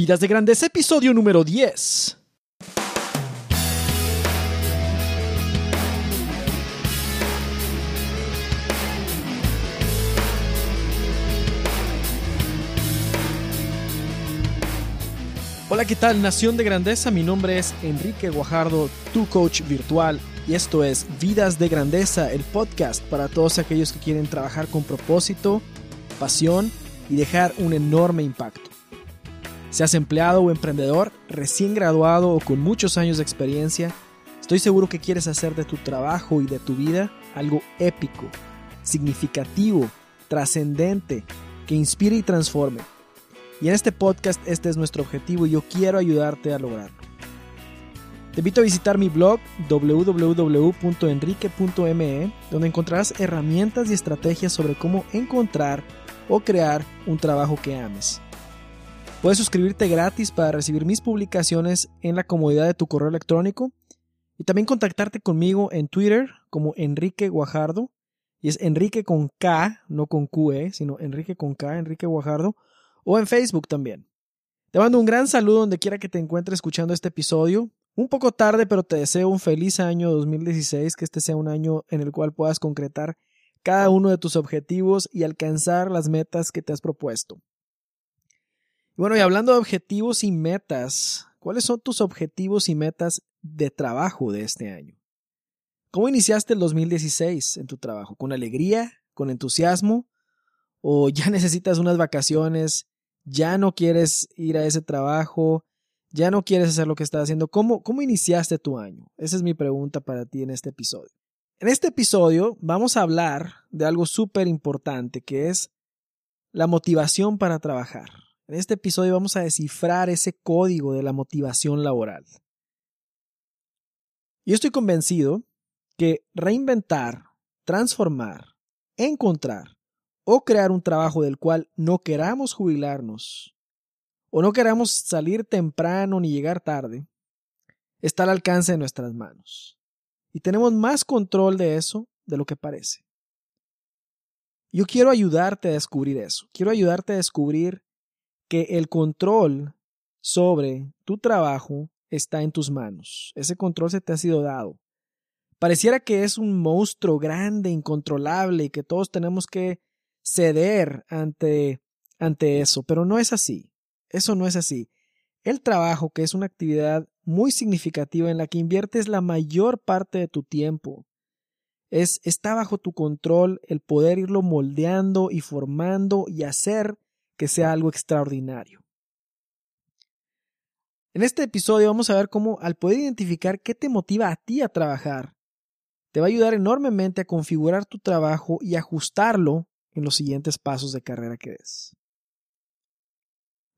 Vidas de Grandeza, episodio número 10. Hola, ¿qué tal? Nación de Grandeza, mi nombre es Enrique Guajardo, tu coach virtual, y esto es Vidas de Grandeza, el podcast para todos aquellos que quieren trabajar con propósito, pasión y dejar un enorme impacto. Seas empleado o emprendedor, recién graduado o con muchos años de experiencia, estoy seguro que quieres hacer de tu trabajo y de tu vida algo épico, significativo, trascendente, que inspire y transforme. Y en este podcast este es nuestro objetivo y yo quiero ayudarte a lograrlo. Te invito a visitar mi blog www.enrique.me, donde encontrarás herramientas y estrategias sobre cómo encontrar o crear un trabajo que ames. Puedes suscribirte gratis para recibir mis publicaciones en la comodidad de tu correo electrónico y también contactarte conmigo en Twitter como Enrique Guajardo. Y es Enrique con K, no con QE, sino Enrique con K, Enrique Guajardo o en Facebook también. Te mando un gran saludo donde quiera que te encuentres escuchando este episodio. Un poco tarde, pero te deseo un feliz año 2016, que este sea un año en el cual puedas concretar cada uno de tus objetivos y alcanzar las metas que te has propuesto. Bueno, y hablando de objetivos y metas, ¿cuáles son tus objetivos y metas de trabajo de este año? ¿Cómo iniciaste el 2016 en tu trabajo? ¿Con alegría? ¿Con entusiasmo? ¿O ya necesitas unas vacaciones ya no quieres ir a ese trabajo, ya no quieres hacer lo que estás haciendo. ¿Cómo, cómo iniciaste tu año? Esa es mi pregunta para ti en este episodio. En este episodio vamos a hablar de algo súper importante que es la motivación para trabajar. En este episodio vamos a descifrar ese código de la motivación laboral. Yo estoy convencido que reinventar, transformar, encontrar o crear un trabajo del cual no queramos jubilarnos o no queramos salir temprano ni llegar tarde, está al alcance de nuestras manos. Y tenemos más control de eso de lo que parece. Yo quiero ayudarte a descubrir eso. Quiero ayudarte a descubrir que el control sobre tu trabajo está en tus manos. Ese control se te ha sido dado. Pareciera que es un monstruo grande, incontrolable y que todos tenemos que ceder ante, ante eso, pero no es así. Eso no es así. El trabajo, que es una actividad muy significativa en la que inviertes la mayor parte de tu tiempo, es, está bajo tu control el poder irlo moldeando y formando y hacer que sea algo extraordinario. En este episodio vamos a ver cómo al poder identificar qué te motiva a ti a trabajar, te va a ayudar enormemente a configurar tu trabajo y ajustarlo en los siguientes pasos de carrera que des.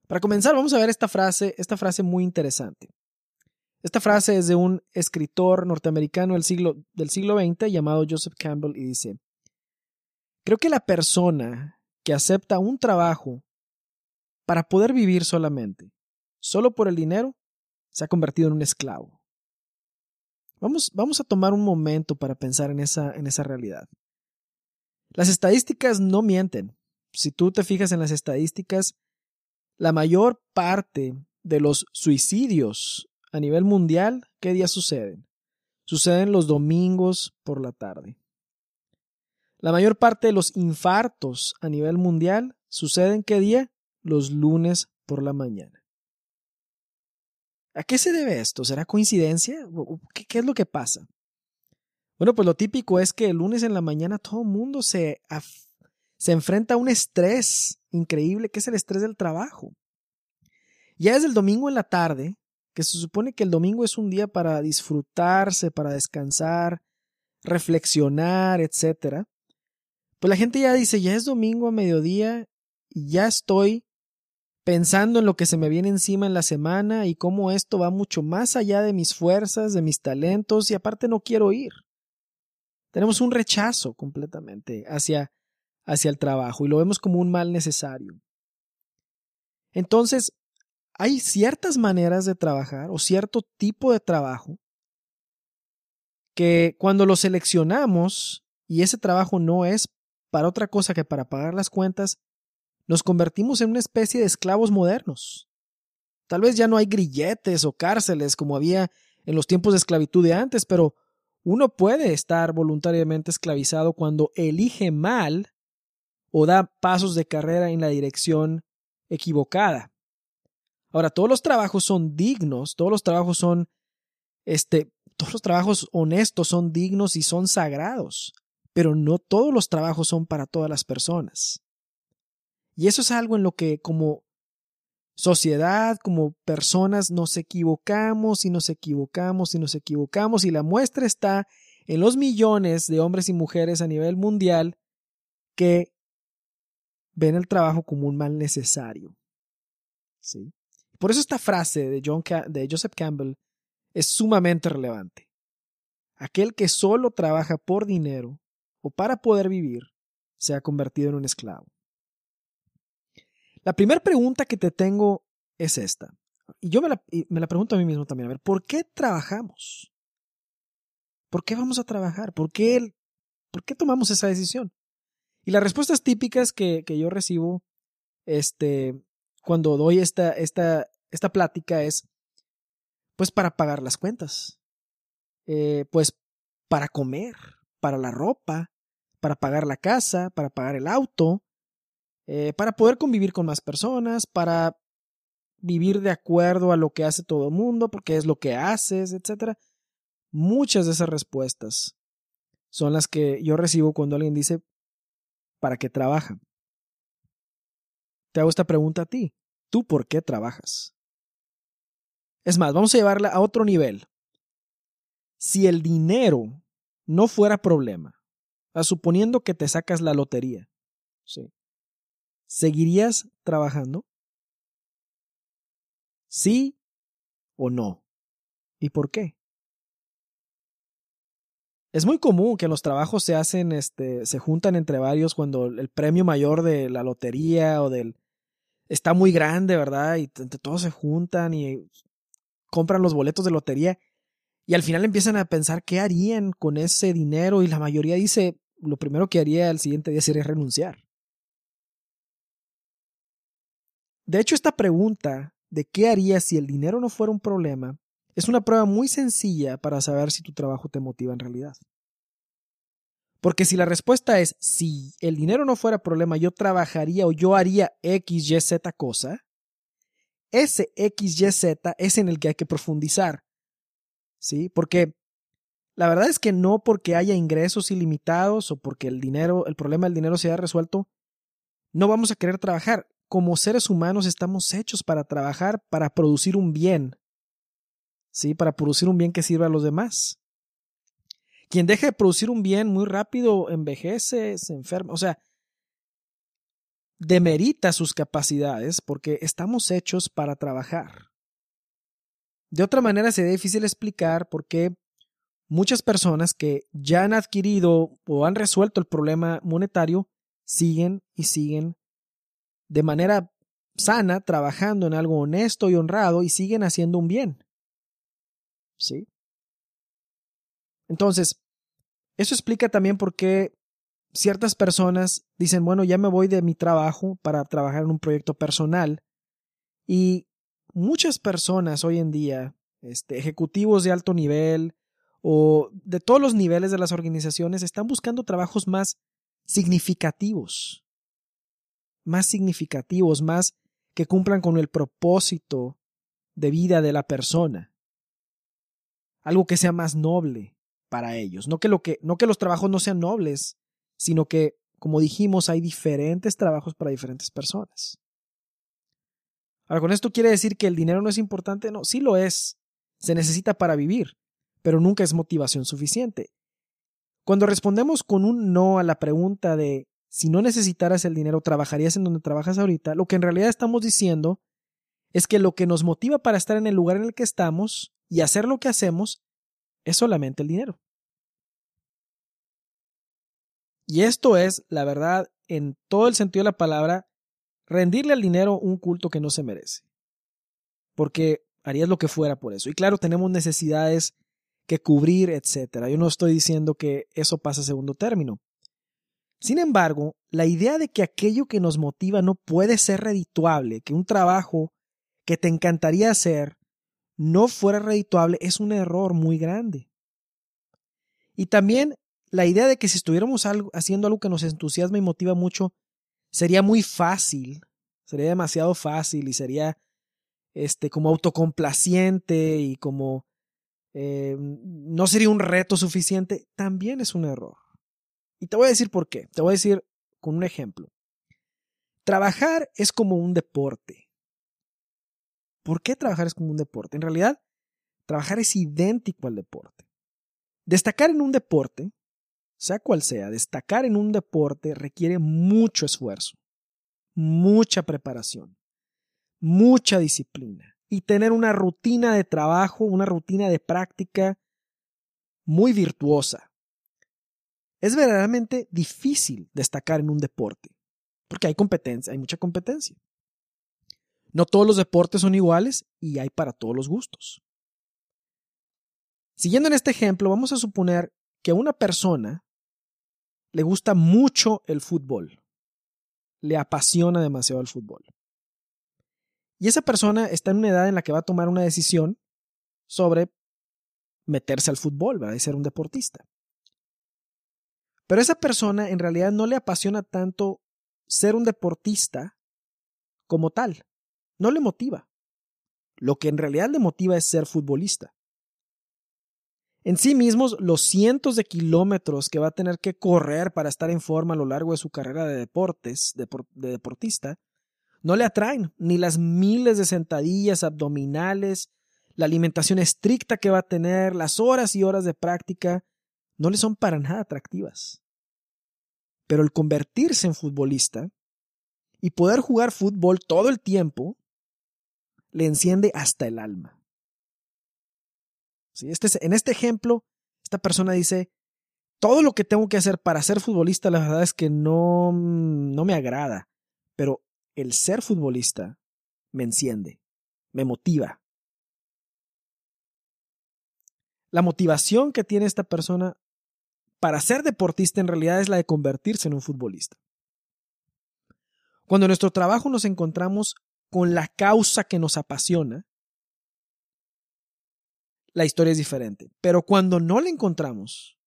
Para comenzar, vamos a ver esta frase, esta frase muy interesante. Esta frase es de un escritor norteamericano del siglo, del siglo XX llamado Joseph Campbell y dice, creo que la persona que acepta un trabajo para poder vivir solamente, solo por el dinero, se ha convertido en un esclavo. Vamos, vamos a tomar un momento para pensar en esa, en esa realidad. Las estadísticas no mienten. Si tú te fijas en las estadísticas, la mayor parte de los suicidios a nivel mundial, ¿qué días suceden? Suceden los domingos por la tarde. La mayor parte de los infartos a nivel mundial suceden qué día? Los lunes por la mañana. ¿A qué se debe esto? ¿Será coincidencia? ¿Qué, qué es lo que pasa? Bueno, pues lo típico es que el lunes en la mañana todo el mundo se, se enfrenta a un estrés increíble, que es el estrés del trabajo. Ya es el domingo en la tarde, que se supone que el domingo es un día para disfrutarse, para descansar, reflexionar, etc. Pues la gente ya dice, ya es domingo a mediodía y ya estoy pensando en lo que se me viene encima en la semana y cómo esto va mucho más allá de mis fuerzas, de mis talentos y aparte no quiero ir. Tenemos un rechazo completamente hacia, hacia el trabajo y lo vemos como un mal necesario. Entonces, hay ciertas maneras de trabajar o cierto tipo de trabajo que cuando lo seleccionamos y ese trabajo no es para otra cosa que para pagar las cuentas, nos convertimos en una especie de esclavos modernos. Tal vez ya no hay grilletes o cárceles como había en los tiempos de esclavitud de antes, pero uno puede estar voluntariamente esclavizado cuando elige mal o da pasos de carrera en la dirección equivocada. Ahora, todos los trabajos son dignos, todos los trabajos son, este, todos los trabajos honestos son dignos y son sagrados, pero no todos los trabajos son para todas las personas. Y eso es algo en lo que como sociedad, como personas, nos equivocamos y nos equivocamos y nos equivocamos y la muestra está en los millones de hombres y mujeres a nivel mundial que ven el trabajo como un mal necesario. ¿Sí? Por eso esta frase de, John, de Joseph Campbell es sumamente relevante. Aquel que solo trabaja por dinero o para poder vivir se ha convertido en un esclavo. La primera pregunta que te tengo es esta. Y yo me la, me la, pregunto a mí mismo también. A ver, ¿por qué trabajamos? ¿Por qué vamos a trabajar? ¿Por qué, por qué tomamos esa decisión? Y las respuestas típicas que, que yo recibo este, cuando doy esta, esta, esta plática es, pues para pagar las cuentas, eh, pues para comer, para la ropa, para pagar la casa, para pagar el auto, eh, para poder convivir con más personas, para vivir de acuerdo a lo que hace todo el mundo, porque es lo que haces, etc. Muchas de esas respuestas son las que yo recibo cuando alguien dice, ¿para qué trabaja? Te hago esta pregunta a ti. ¿Tú por qué trabajas? Es más, vamos a llevarla a otro nivel. Si el dinero no fuera problema, suponiendo que te sacas la lotería, ¿sí? ¿Seguirías trabajando? ¿Sí o no? ¿Y por qué? Es muy común que los trabajos se hacen, este, se juntan entre varios cuando el premio mayor de la lotería o del está muy grande, ¿verdad? Y todos se juntan y compran los boletos de lotería y al final empiezan a pensar qué harían con ese dinero y la mayoría dice lo primero que haría el siguiente día sería renunciar. De hecho, esta pregunta de qué harías si el dinero no fuera un problema es una prueba muy sencilla para saber si tu trabajo te motiva en realidad. Porque si la respuesta es si el dinero no fuera problema, yo trabajaría o yo haría X, Y, Z cosa, ese X, Y, Z es en el que hay que profundizar. ¿Sí? Porque la verdad es que no porque haya ingresos ilimitados o porque el dinero, el problema del dinero se haya resuelto, no vamos a querer trabajar. Como seres humanos estamos hechos para trabajar, para producir un bien. ¿Sí? Para producir un bien que sirva a los demás. Quien deja de producir un bien muy rápido envejece, se enferma. O sea, demerita sus capacidades porque estamos hechos para trabajar. De otra manera sería difícil explicar por qué muchas personas que ya han adquirido o han resuelto el problema monetario siguen y siguen de manera sana trabajando en algo honesto y honrado y siguen haciendo un bien. ¿Sí? Entonces, eso explica también por qué ciertas personas dicen, bueno, ya me voy de mi trabajo para trabajar en un proyecto personal. Y muchas personas hoy en día, este, ejecutivos de alto nivel o de todos los niveles de las organizaciones, están buscando trabajos más significativos, más significativos, más que cumplan con el propósito de vida de la persona. Algo que sea más noble para ellos. No que, lo que, no que los trabajos no sean nobles, sino que, como dijimos, hay diferentes trabajos para diferentes personas. Ahora, con esto quiere decir que el dinero no es importante, no, sí lo es, se necesita para vivir, pero nunca es motivación suficiente. Cuando respondemos con un no a la pregunta de si no necesitaras el dinero, ¿trabajarías en donde trabajas ahorita? Lo que en realidad estamos diciendo es que lo que nos motiva para estar en el lugar en el que estamos y hacer lo que hacemos es solamente el dinero. Y esto es, la verdad, en todo el sentido de la palabra, rendirle al dinero un culto que no se merece. Porque harías lo que fuera por eso. Y claro, tenemos necesidades que cubrir, etc. Yo no estoy diciendo que eso pasa a segundo término. Sin embargo, la idea de que aquello que nos motiva no puede ser redituable, que un trabajo que te encantaría hacer no fuera redituable es un error muy grande. Y también la idea de que si estuviéramos haciendo algo que nos entusiasma y motiva mucho, sería muy fácil, sería demasiado fácil y sería este, como autocomplaciente y como eh, no sería un reto suficiente, también es un error. Y te voy a decir por qué. Te voy a decir con un ejemplo. Trabajar es como un deporte. ¿Por qué trabajar es como un deporte? En realidad, trabajar es idéntico al deporte. Destacar en un deporte, sea cual sea, destacar en un deporte requiere mucho esfuerzo, mucha preparación, mucha disciplina y tener una rutina de trabajo, una rutina de práctica muy virtuosa. Es verdaderamente difícil destacar en un deporte, porque hay competencia, hay mucha competencia. No todos los deportes son iguales y hay para todos los gustos. Siguiendo en este ejemplo, vamos a suponer que a una persona le gusta mucho el fútbol, le apasiona demasiado el fútbol. Y esa persona está en una edad en la que va a tomar una decisión sobre meterse al fútbol, va a ser un deportista. Pero esa persona en realidad no le apasiona tanto ser un deportista como tal. No le motiva. Lo que en realidad le motiva es ser futbolista. En sí mismos, los cientos de kilómetros que va a tener que correr para estar en forma a lo largo de su carrera de deportes, de, deportista, no le atraen, ni las miles de sentadillas abdominales, la alimentación estricta que va a tener, las horas y horas de práctica, no le son para nada atractivas. Pero el convertirse en futbolista y poder jugar fútbol todo el tiempo le enciende hasta el alma. ¿Sí? Este, en este ejemplo, esta persona dice, todo lo que tengo que hacer para ser futbolista, la verdad es que no, no me agrada, pero el ser futbolista me enciende, me motiva. La motivación que tiene esta persona para ser deportista en realidad es la de convertirse en un futbolista. Cuando en nuestro trabajo nos encontramos con la causa que nos apasiona, la historia es diferente. Pero cuando no la encontramos,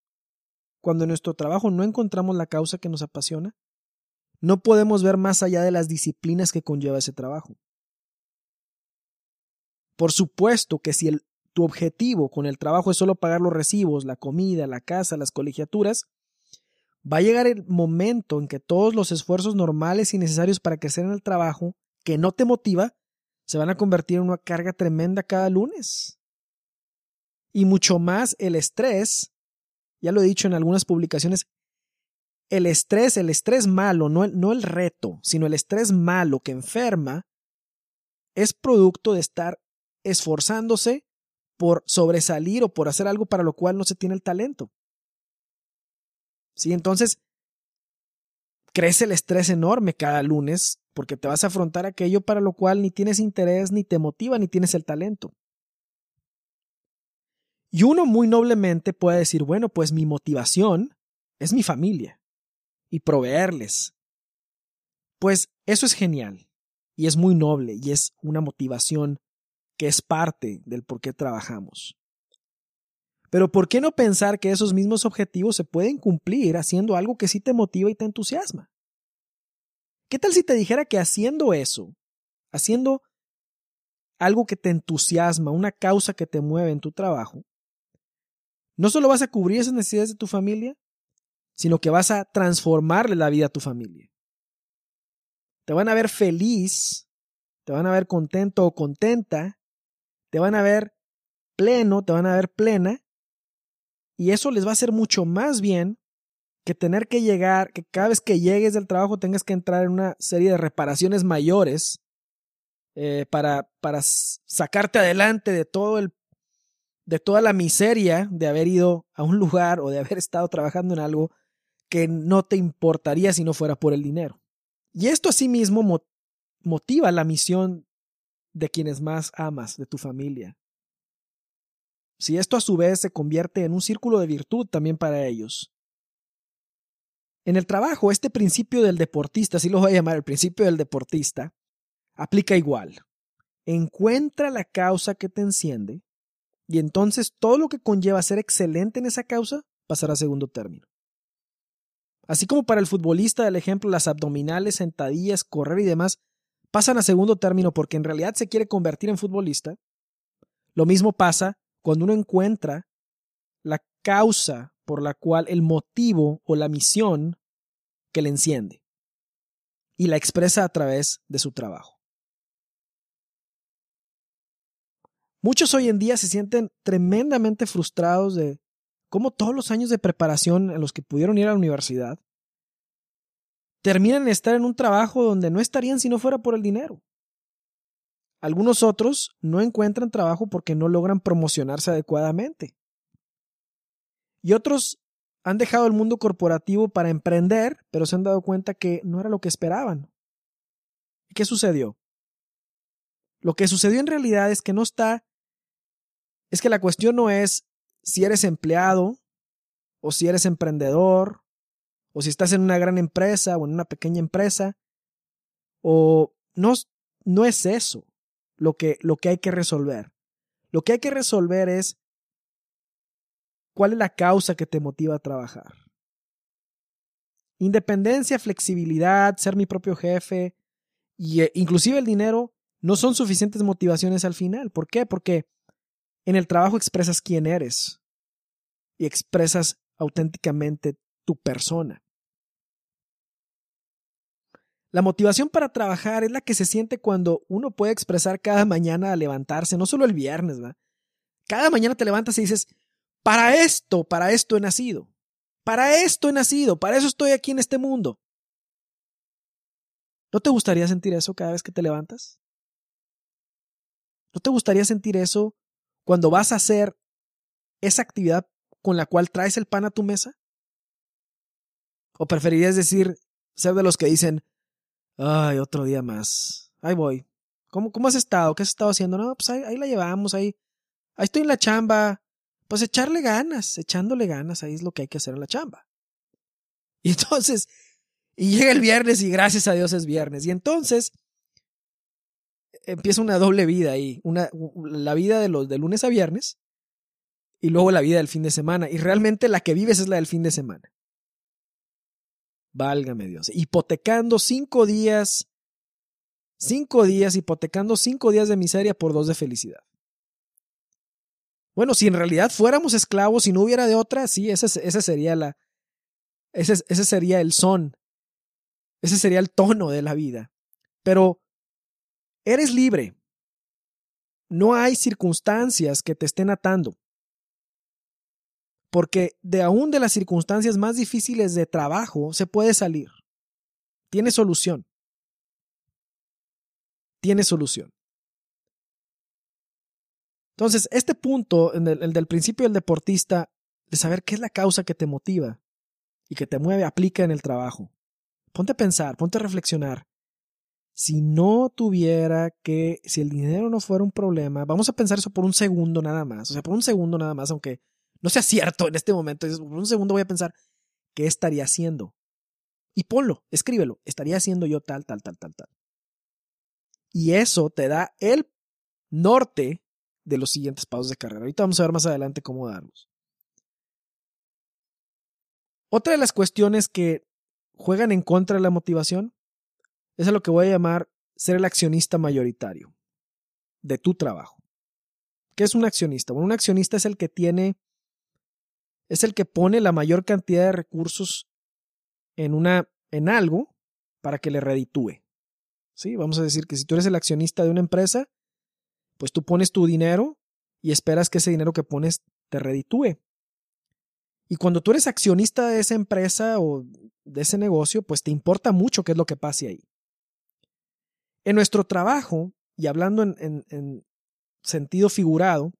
cuando en nuestro trabajo no encontramos la causa que nos apasiona, no podemos ver más allá de las disciplinas que conlleva ese trabajo. Por supuesto que si el tu objetivo con el trabajo es solo pagar los recibos, la comida, la casa, las colegiaturas, va a llegar el momento en que todos los esfuerzos normales y necesarios para crecer en el trabajo, que no te motiva, se van a convertir en una carga tremenda cada lunes. Y mucho más el estrés, ya lo he dicho en algunas publicaciones, el estrés, el estrés malo, no el, no el reto, sino el estrés malo que enferma, es producto de estar esforzándose por sobresalir o por hacer algo para lo cual no se tiene el talento. ¿Sí? Entonces, crece el estrés enorme cada lunes porque te vas a afrontar aquello para lo cual ni tienes interés, ni te motiva, ni tienes el talento. Y uno muy noblemente puede decir, bueno, pues mi motivación es mi familia y proveerles. Pues eso es genial y es muy noble y es una motivación que es parte del por qué trabajamos. Pero ¿por qué no pensar que esos mismos objetivos se pueden cumplir haciendo algo que sí te motiva y te entusiasma? ¿Qué tal si te dijera que haciendo eso, haciendo algo que te entusiasma, una causa que te mueve en tu trabajo, no solo vas a cubrir esas necesidades de tu familia, sino que vas a transformarle la vida a tu familia. Te van a ver feliz, te van a ver contento o contenta te van a ver pleno, te van a ver plena, y eso les va a hacer mucho más bien que tener que llegar, que cada vez que llegues del trabajo tengas que entrar en una serie de reparaciones mayores eh, para, para sacarte adelante de todo el de toda la miseria de haber ido a un lugar o de haber estado trabajando en algo que no te importaría si no fuera por el dinero. Y esto asimismo motiva la misión de quienes más amas, de tu familia. Si esto a su vez se convierte en un círculo de virtud también para ellos. En el trabajo, este principio del deportista, así lo voy a llamar el principio del deportista, aplica igual. encuentra la causa que te enciende y entonces todo lo que conlleva ser excelente en esa causa pasará a segundo término. Así como para el futbolista del ejemplo las abdominales, sentadillas, correr y demás pasan a segundo término porque en realidad se quiere convertir en futbolista, lo mismo pasa cuando uno encuentra la causa por la cual el motivo o la misión que le enciende y la expresa a través de su trabajo. Muchos hoy en día se sienten tremendamente frustrados de cómo todos los años de preparación en los que pudieron ir a la universidad terminan en estar en un trabajo donde no estarían si no fuera por el dinero. Algunos otros no encuentran trabajo porque no logran promocionarse adecuadamente. Y otros han dejado el mundo corporativo para emprender, pero se han dado cuenta que no era lo que esperaban. ¿Y qué sucedió? Lo que sucedió en realidad es que no está, es que la cuestión no es si eres empleado o si eres emprendedor o si estás en una gran empresa o en una pequeña empresa o no, no es eso lo que, lo que hay que resolver. Lo que hay que resolver es ¿Cuál es la causa que te motiva a trabajar? Independencia, flexibilidad, ser mi propio jefe y e inclusive el dinero no son suficientes motivaciones al final. ¿Por qué? Porque en el trabajo expresas quién eres y expresas auténticamente tu persona. La motivación para trabajar es la que se siente cuando uno puede expresar cada mañana al levantarse, no solo el viernes, ¿va? Cada mañana te levantas y dices, para esto, para esto he nacido. Para esto he nacido, para eso estoy aquí en este mundo. ¿No te gustaría sentir eso cada vez que te levantas? ¿No te gustaría sentir eso cuando vas a hacer esa actividad con la cual traes el pan a tu mesa? ¿O preferirías decir, ser de los que dicen, ay, otro día más, ahí voy. ¿Cómo, cómo has estado? ¿Qué has estado haciendo? No, pues ahí, ahí la llevamos, ahí, ahí estoy en la chamba, pues echarle ganas, echándole ganas, ahí es lo que hay que hacer en la chamba. Y entonces, y llega el viernes y gracias a Dios es viernes. Y entonces empieza una doble vida ahí, una, la vida de los de lunes a viernes y luego la vida del fin de semana. Y realmente la que vives es la del fin de semana. Válgame Dios. Hipotecando cinco días, cinco días, hipotecando cinco días de miseria por dos de felicidad. Bueno, si en realidad fuéramos esclavos y no hubiera de otra, sí, ese, ese sería la. Ese, ese sería el son. Ese sería el tono de la vida. Pero eres libre. No hay circunstancias que te estén atando. Porque de aún de las circunstancias más difíciles de trabajo se puede salir. Tiene solución. Tiene solución. Entonces, este punto, el, el del principio del deportista, de saber qué es la causa que te motiva y que te mueve, aplica en el trabajo. Ponte a pensar, ponte a reflexionar. Si no tuviera que, si el dinero no fuera un problema, vamos a pensar eso por un segundo nada más, o sea, por un segundo nada más, aunque no sea cierto en este momento, por un segundo voy a pensar, ¿qué estaría haciendo? Y ponlo, escríbelo, estaría haciendo yo tal, tal, tal, tal, tal. Y eso te da el norte de los siguientes pasos de carrera. Ahorita vamos a ver más adelante cómo darlos. Otra de las cuestiones que juegan en contra de la motivación es a lo que voy a llamar ser el accionista mayoritario de tu trabajo. ¿Qué es un accionista? Bueno, un accionista es el que tiene, es el que pone la mayor cantidad de recursos en una, en algo para que le reditúe. ¿Sí? Vamos a decir que si tú eres el accionista de una empresa, pues tú pones tu dinero y esperas que ese dinero que pones te reditúe. Y cuando tú eres accionista de esa empresa o de ese negocio, pues te importa mucho qué es lo que pase ahí. En nuestro trabajo, y hablando en, en sentido figurado,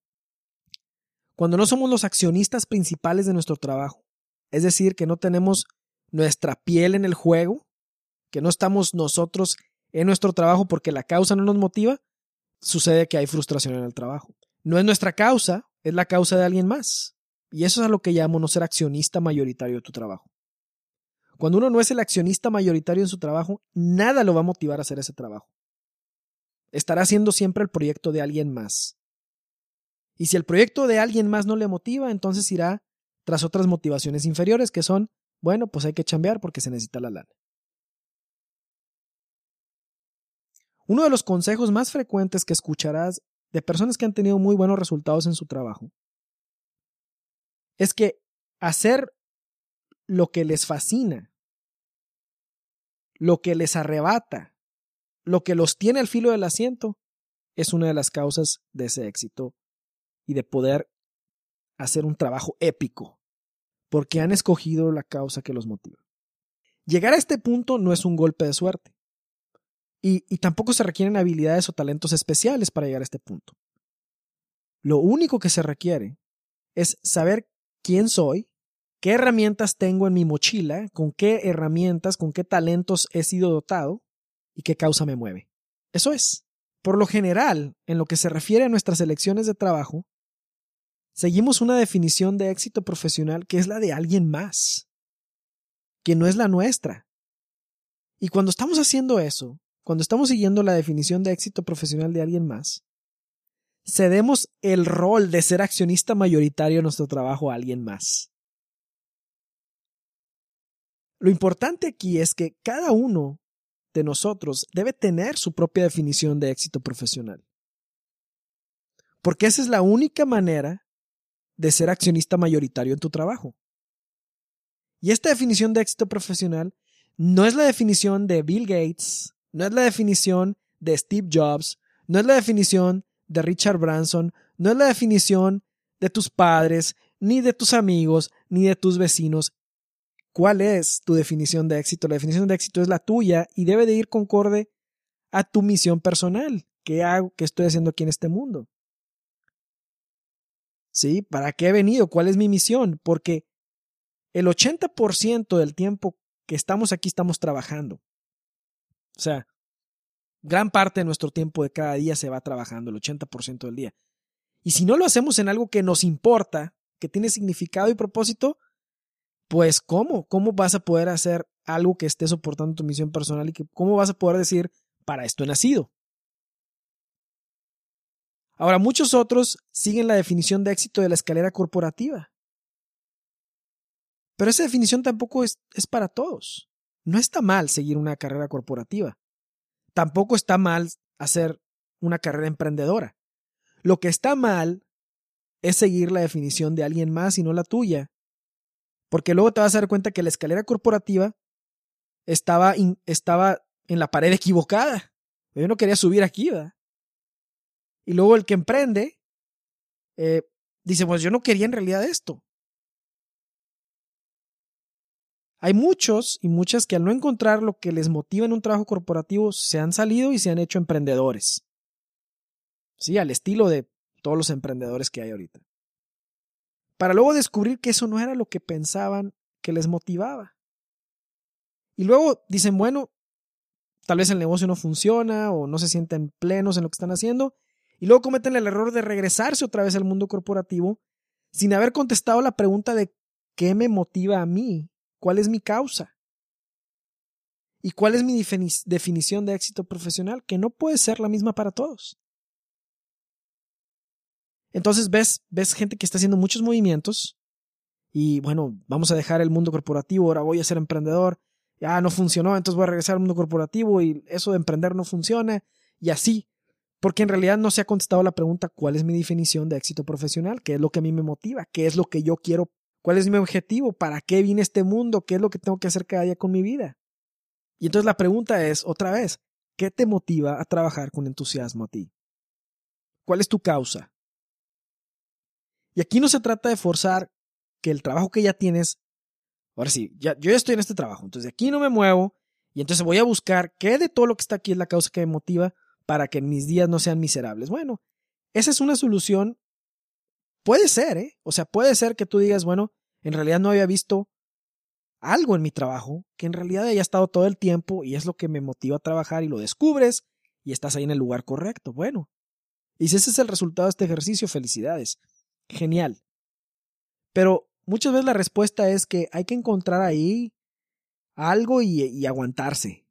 cuando no somos los accionistas principales de nuestro trabajo, es decir, que no tenemos nuestra piel en el juego, que no estamos nosotros en nuestro trabajo porque la causa no nos motiva, sucede que hay frustración en el trabajo. No es nuestra causa, es la causa de alguien más. Y eso es a lo que llamo no ser accionista mayoritario de tu trabajo. Cuando uno no es el accionista mayoritario en su trabajo, nada lo va a motivar a hacer ese trabajo. estará haciendo siempre el proyecto de alguien más. Y si el proyecto de alguien más no le motiva, entonces irá tras otras motivaciones inferiores que son, bueno, pues hay que chambear porque se necesita la lana. Uno de los consejos más frecuentes que escucharás de personas que han tenido muy buenos resultados en su trabajo es que hacer lo que les fascina, lo que les arrebata, lo que los tiene al filo del asiento, es una de las causas de ese éxito y de poder hacer un trabajo épico, porque han escogido la causa que los motiva. Llegar a este punto no es un golpe de suerte, y, y tampoco se requieren habilidades o talentos especiales para llegar a este punto. Lo único que se requiere es saber quién soy, qué herramientas tengo en mi mochila, con qué herramientas, con qué talentos he sido dotado y qué causa me mueve. Eso es. Por lo general, en lo que se refiere a nuestras elecciones de trabajo, seguimos una definición de éxito profesional que es la de alguien más, que no es la nuestra. Y cuando estamos haciendo eso, cuando estamos siguiendo la definición de éxito profesional de alguien más, cedemos el rol de ser accionista mayoritario en nuestro trabajo a alguien más. Lo importante aquí es que cada uno de nosotros debe tener su propia definición de éxito profesional. Porque esa es la única manera de ser accionista mayoritario en tu trabajo. Y esta definición de éxito profesional no es la definición de Bill Gates, no es la definición de Steve Jobs, no es la definición de Richard Branson, no es la definición de tus padres, ni de tus amigos, ni de tus vecinos. ¿Cuál es tu definición de éxito? La definición de éxito es la tuya y debe de ir concorde a tu misión personal. ¿Qué hago? ¿Qué estoy haciendo aquí en este mundo? ¿Sí? ¿Para qué he venido? ¿Cuál es mi misión? Porque el 80% del tiempo que estamos aquí estamos trabajando. O sea, gran parte de nuestro tiempo de cada día se va trabajando, el 80% del día. Y si no lo hacemos en algo que nos importa, que tiene significado y propósito, pues ¿cómo? ¿Cómo vas a poder hacer algo que esté soportando tu misión personal y que cómo vas a poder decir, para esto he nacido? Ahora, muchos otros siguen la definición de éxito de la escalera corporativa. Pero esa definición tampoco es, es para todos. No está mal seguir una carrera corporativa tampoco está mal hacer una carrera emprendedora. Lo que está mal es seguir la definición de alguien más y no la tuya. Porque luego te vas a dar cuenta que la escalera corporativa estaba, estaba en la pared equivocada. Yo no quería subir aquí, ¿verdad? Y luego el que emprende eh, dice, pues yo no quería en realidad esto. Hay muchos y muchas que al no encontrar lo que les motiva en un trabajo corporativo se han salido y se han hecho emprendedores. Sí, al estilo de todos los emprendedores que hay ahorita. Para luego descubrir que eso no era lo que pensaban que les motivaba. Y luego dicen, bueno, tal vez el negocio no funciona o no se sienten plenos en lo que están haciendo. Y luego cometen el error de regresarse otra vez al mundo corporativo sin haber contestado la pregunta de ¿qué me motiva a mí ¿Cuál es mi causa? ¿Y cuál es mi definición de éxito profesional? Que no puede ser la misma para todos. Entonces ves, ves gente que está haciendo muchos movimientos y bueno, vamos a dejar el mundo corporativo, ahora voy a ser emprendedor, ya no funcionó, entonces voy a regresar al mundo corporativo y eso de emprender no funciona y así, porque en realidad no se ha contestado la pregunta cuál es mi definición de éxito profesional, qué es lo que a mí me motiva, qué es lo que yo quiero ¿Cuál es mi objetivo? ¿Para qué vine este mundo? ¿Qué es lo que tengo que hacer cada día con mi vida? Y entonces la pregunta es, otra vez, ¿qué te motiva a trabajar con entusiasmo a ti? ¿Cuál es tu causa? Y aquí no se trata de forzar que el trabajo que ya tienes, ahora sí, ya, yo ya estoy en este trabajo, entonces de aquí no me muevo y entonces voy a buscar qué de todo lo que está aquí es la causa que me motiva para que mis días no sean miserables. Bueno, esa es una solución Puede ser, ¿eh? O sea, puede ser que tú digas, bueno, en realidad no había visto algo en mi trabajo que en realidad haya estado todo el tiempo y es lo que me motiva a trabajar y lo descubres y estás ahí en el lugar correcto. Bueno, y si ese es el resultado de este ejercicio, felicidades. Genial. Pero muchas veces la respuesta es que hay que encontrar ahí algo y, y aguantarse.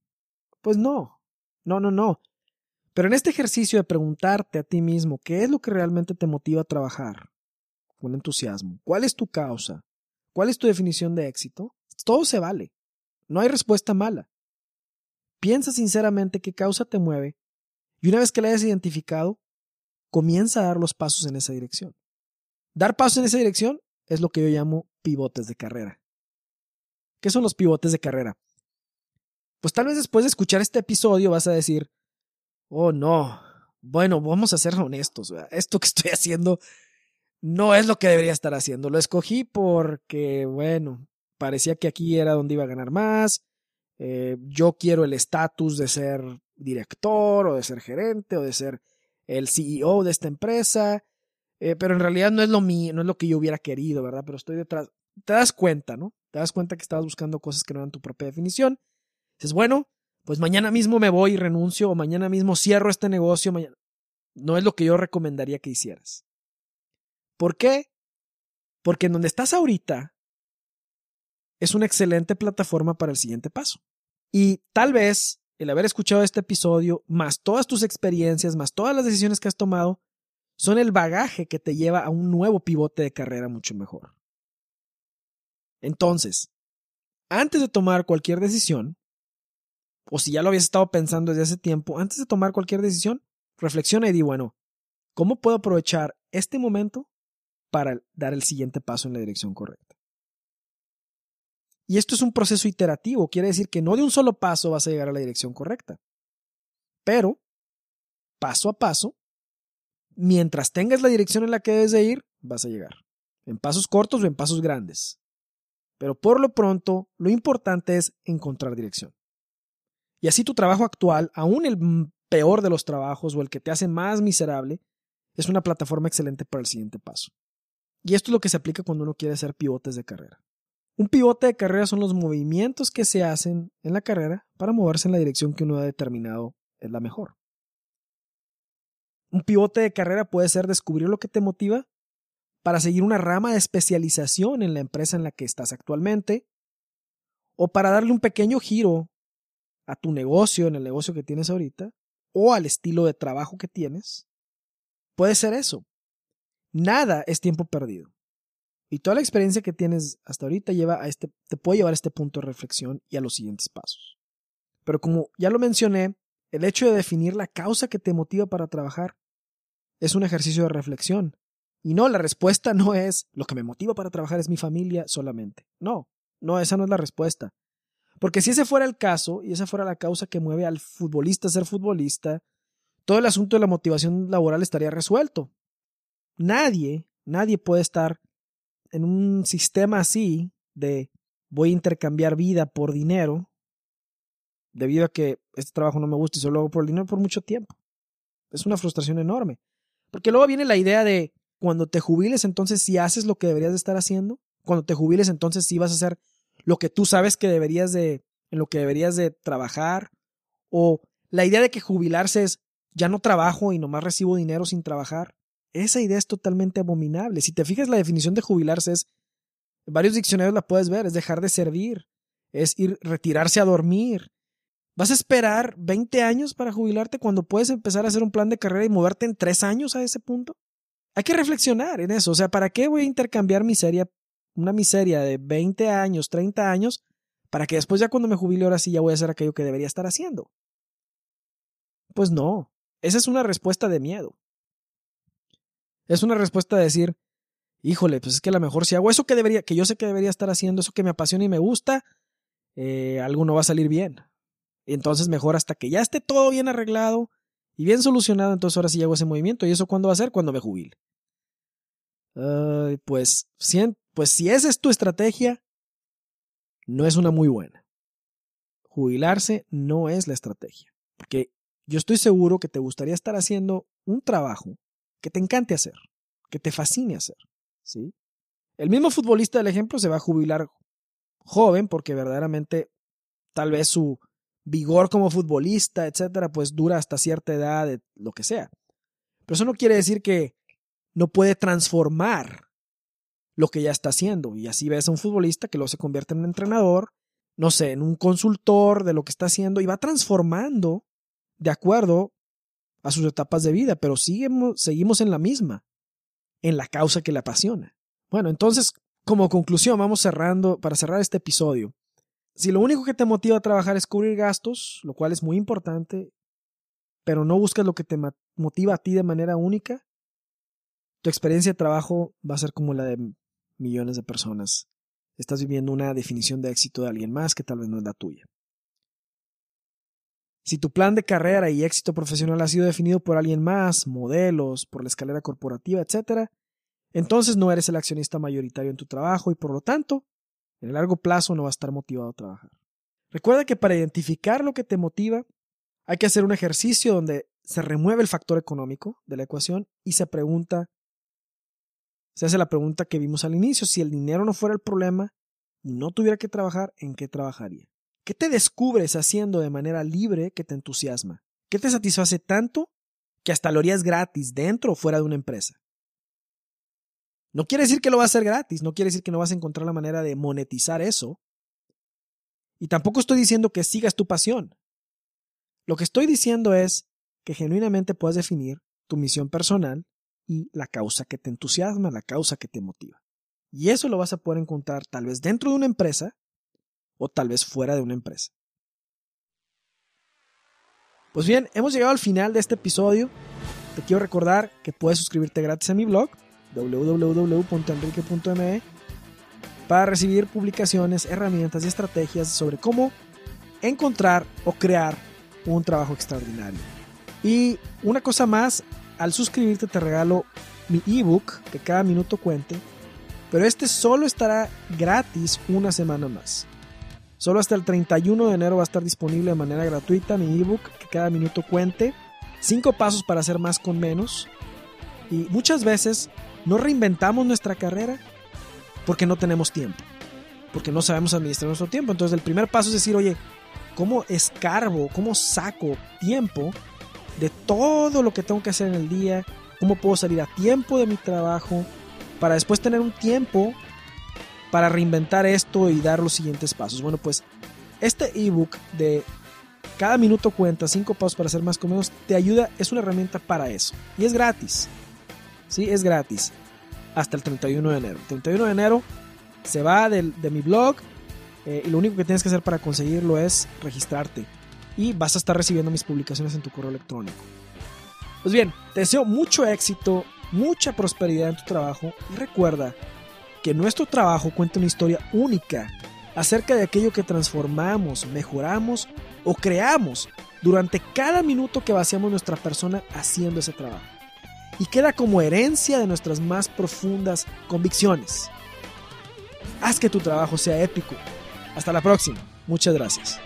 Pues no, no, no, no. Pero en este ejercicio de preguntarte a ti mismo qué es lo que realmente te motiva a trabajar con entusiasmo, cuál es tu causa, cuál es tu definición de éxito, todo se vale. No hay respuesta mala. Piensa sinceramente qué causa te mueve y una vez que la hayas identificado, comienza a dar los pasos en esa dirección. Dar pasos en esa dirección es lo que yo llamo pivotes de carrera. ¿Qué son los pivotes de carrera? Pues tal vez después de escuchar este episodio vas a decir, oh no, bueno, vamos a ser honestos, esto que estoy haciendo no es lo que debería estar haciendo. Lo escogí porque, bueno, parecía que aquí era donde iba a ganar más. Eh, yo quiero el estatus de ser director o de ser gerente o de ser el CEO de esta empresa. Eh, pero en realidad no es lo mío, no es lo que yo hubiera querido, ¿verdad? Pero estoy detrás. Te das cuenta, ¿no? Te das cuenta que estabas buscando cosas que no eran tu propia definición. Dices, bueno, pues mañana mismo me voy y renuncio o mañana mismo cierro este negocio. Mañana... No es lo que yo recomendaría que hicieras. ¿Por qué? Porque en donde estás ahorita es una excelente plataforma para el siguiente paso. Y tal vez el haber escuchado este episodio, más todas tus experiencias, más todas las decisiones que has tomado, son el bagaje que te lleva a un nuevo pivote de carrera mucho mejor. Entonces, antes de tomar cualquier decisión, o si ya lo habías estado pensando desde hace tiempo, antes de tomar cualquier decisión, reflexiona y di, bueno, ¿cómo puedo aprovechar este momento para dar el siguiente paso en la dirección correcta? Y esto es un proceso iterativo, quiere decir que no de un solo paso vas a llegar a la dirección correcta, pero paso a paso, mientras tengas la dirección en la que debes de ir, vas a llegar, en pasos cortos o en pasos grandes. Pero por lo pronto, lo importante es encontrar dirección. Y así tu trabajo actual, aún el peor de los trabajos o el que te hace más miserable, es una plataforma excelente para el siguiente paso. Y esto es lo que se aplica cuando uno quiere hacer pivotes de carrera. Un pivote de carrera son los movimientos que se hacen en la carrera para moverse en la dirección que uno ha determinado es la mejor. Un pivote de carrera puede ser descubrir lo que te motiva para seguir una rama de especialización en la empresa en la que estás actualmente, o para darle un pequeño giro a tu negocio, en el negocio que tienes ahorita, o al estilo de trabajo que tienes. Puede ser eso. Nada es tiempo perdido. Y toda la experiencia que tienes hasta ahorita lleva a este, te puede llevar a este punto de reflexión y a los siguientes pasos. Pero como ya lo mencioné, el hecho de definir la causa que te motiva para trabajar es un ejercicio de reflexión. Y no, la respuesta no es lo que me motiva para trabajar es mi familia solamente. No, no, esa no es la respuesta. Porque si ese fuera el caso y esa fuera la causa que mueve al futbolista a ser futbolista, todo el asunto de la motivación laboral estaría resuelto. Nadie, nadie puede estar en un sistema así de voy a intercambiar vida por dinero, debido a que este trabajo no me gusta y solo hago por el dinero por mucho tiempo. Es una frustración enorme. Porque luego viene la idea de cuando te jubiles, entonces si haces lo que deberías de estar haciendo. Cuando te jubiles, entonces sí vas a hacer lo que tú sabes que deberías de, en lo que deberías de trabajar. O la idea de que jubilarse es ya no trabajo y nomás recibo dinero sin trabajar. Esa idea es totalmente abominable. Si te fijas, la definición de jubilarse es, varios diccionarios la puedes ver, es dejar de servir, es ir, retirarse a dormir. ¿Vas a esperar 20 años para jubilarte cuando puedes empezar a hacer un plan de carrera y moverte en tres años a ese punto? Hay que reflexionar en eso. O sea, ¿para qué voy a intercambiar miseria, una miseria de 20 años, 30 años, para que después ya cuando me jubile ahora sí ya voy a hacer aquello que debería estar haciendo? Pues no. Esa es una respuesta de miedo. Es una respuesta de decir, híjole, pues es que a lo mejor si hago eso que debería, que yo sé que debería estar haciendo, eso que me apasiona y me gusta, eh, algo no va a salir bien. Entonces mejor hasta que ya esté todo bien arreglado y bien solucionado, entonces ahora sí hago ese movimiento. ¿Y eso cuándo va a ser? Cuando me jubile. pues, si, pues si esa es tu estrategia, no es una muy buena. Jubilarse no es la estrategia. Porque yo estoy seguro que te gustaría estar haciendo un trabajo que te encante hacer, que te fascine hacer, ¿sí? El mismo futbolista del ejemplo se va a jubilar joven porque verdaderamente tal vez su vigor como futbolista, etcétera, pues dura hasta cierta edad, lo que sea. Pero eso no quiere decir que no puede transformar lo que ya está haciendo. Y así ves a un futbolista que luego se convierte en un entrenador, no sé, en un consultor de lo que está haciendo y va transformando de acuerdo a sus etapas de vida, pero seguimos, seguimos en la misma, en la causa que le apasiona. Bueno, entonces, como conclusión, vamos cerrando, para cerrar este episodio. Si lo único que te motiva a trabajar es cubrir gastos, lo cual es muy importante, pero no buscas lo que te motiva a ti de manera única, tu experiencia de trabajo va a ser como la de millones de personas. Estás viviendo una definición de éxito de alguien más que tal vez no es la tuya. Si tu plan de carrera y éxito profesional ha sido definido por alguien más, modelos, por la escalera corporativa, etc., entonces no eres el accionista mayoritario en tu trabajo y por lo tanto, en el largo plazo no vas a estar motivado a trabajar. Recuerda que para identificar lo que te motiva, hay que hacer un ejercicio donde se remueve el factor económico de la ecuación y se pregunta se hace la pregunta que vimos al inicio, si el dinero no fuera el problema y no tuviera que trabajar, ¿en qué trabajaría? ¿Qué te descubres haciendo de manera libre que te entusiasma? ¿Qué te satisface tanto que hasta lo harías gratis dentro o fuera de una empresa? No quiere decir que lo vas a hacer gratis, no quiere decir que no vas a encontrar la manera de monetizar eso. Y tampoco estoy diciendo que sigas tu pasión. Lo que estoy diciendo es que genuinamente puedas definir tu misión personal y la causa que te entusiasma, la causa que te motiva. Y eso lo vas a poder encontrar tal vez dentro de una empresa o tal vez fuera de una empresa. Pues bien, hemos llegado al final de este episodio. Te quiero recordar que puedes suscribirte gratis a mi blog www.enrique.me para recibir publicaciones, herramientas y estrategias sobre cómo encontrar o crear un trabajo extraordinario. Y una cosa más, al suscribirte te regalo mi ebook, que cada minuto cuente, pero este solo estará gratis una semana más. Solo hasta el 31 de enero va a estar disponible de manera gratuita mi ebook, que cada minuto cuente. Cinco pasos para hacer más con menos. Y muchas veces no reinventamos nuestra carrera porque no tenemos tiempo, porque no sabemos administrar nuestro tiempo. Entonces el primer paso es decir, oye, ¿cómo escarbo, cómo saco tiempo de todo lo que tengo que hacer en el día, cómo puedo salir a tiempo de mi trabajo, para después tener un tiempo para reinventar esto y dar los siguientes pasos. Bueno, pues este ebook de cada minuto cuenta, cinco pasos para hacer más con menos, te ayuda, es una herramienta para eso. Y es gratis. Sí, es gratis. Hasta el 31 de enero. El 31 de enero se va de, mi blog eh, y lo único que tienes que hacer para conseguirlo es registrarte y vas a estar recibiendo mis publicaciones en tu correo electrónico. Pues bien, te deseo mucho éxito, mucha prosperidad en tu trabajo y recuerda que nuestro trabajo cuenta una historia única acerca de aquello que transformamos, mejoramos o creamos durante cada minuto que vaciamos nuestra persona haciendo ese trabajo. Y queda como herencia de nuestras más profundas convicciones. Haz que tu trabajo sea épico. Hasta la próxima. Muchas gracias.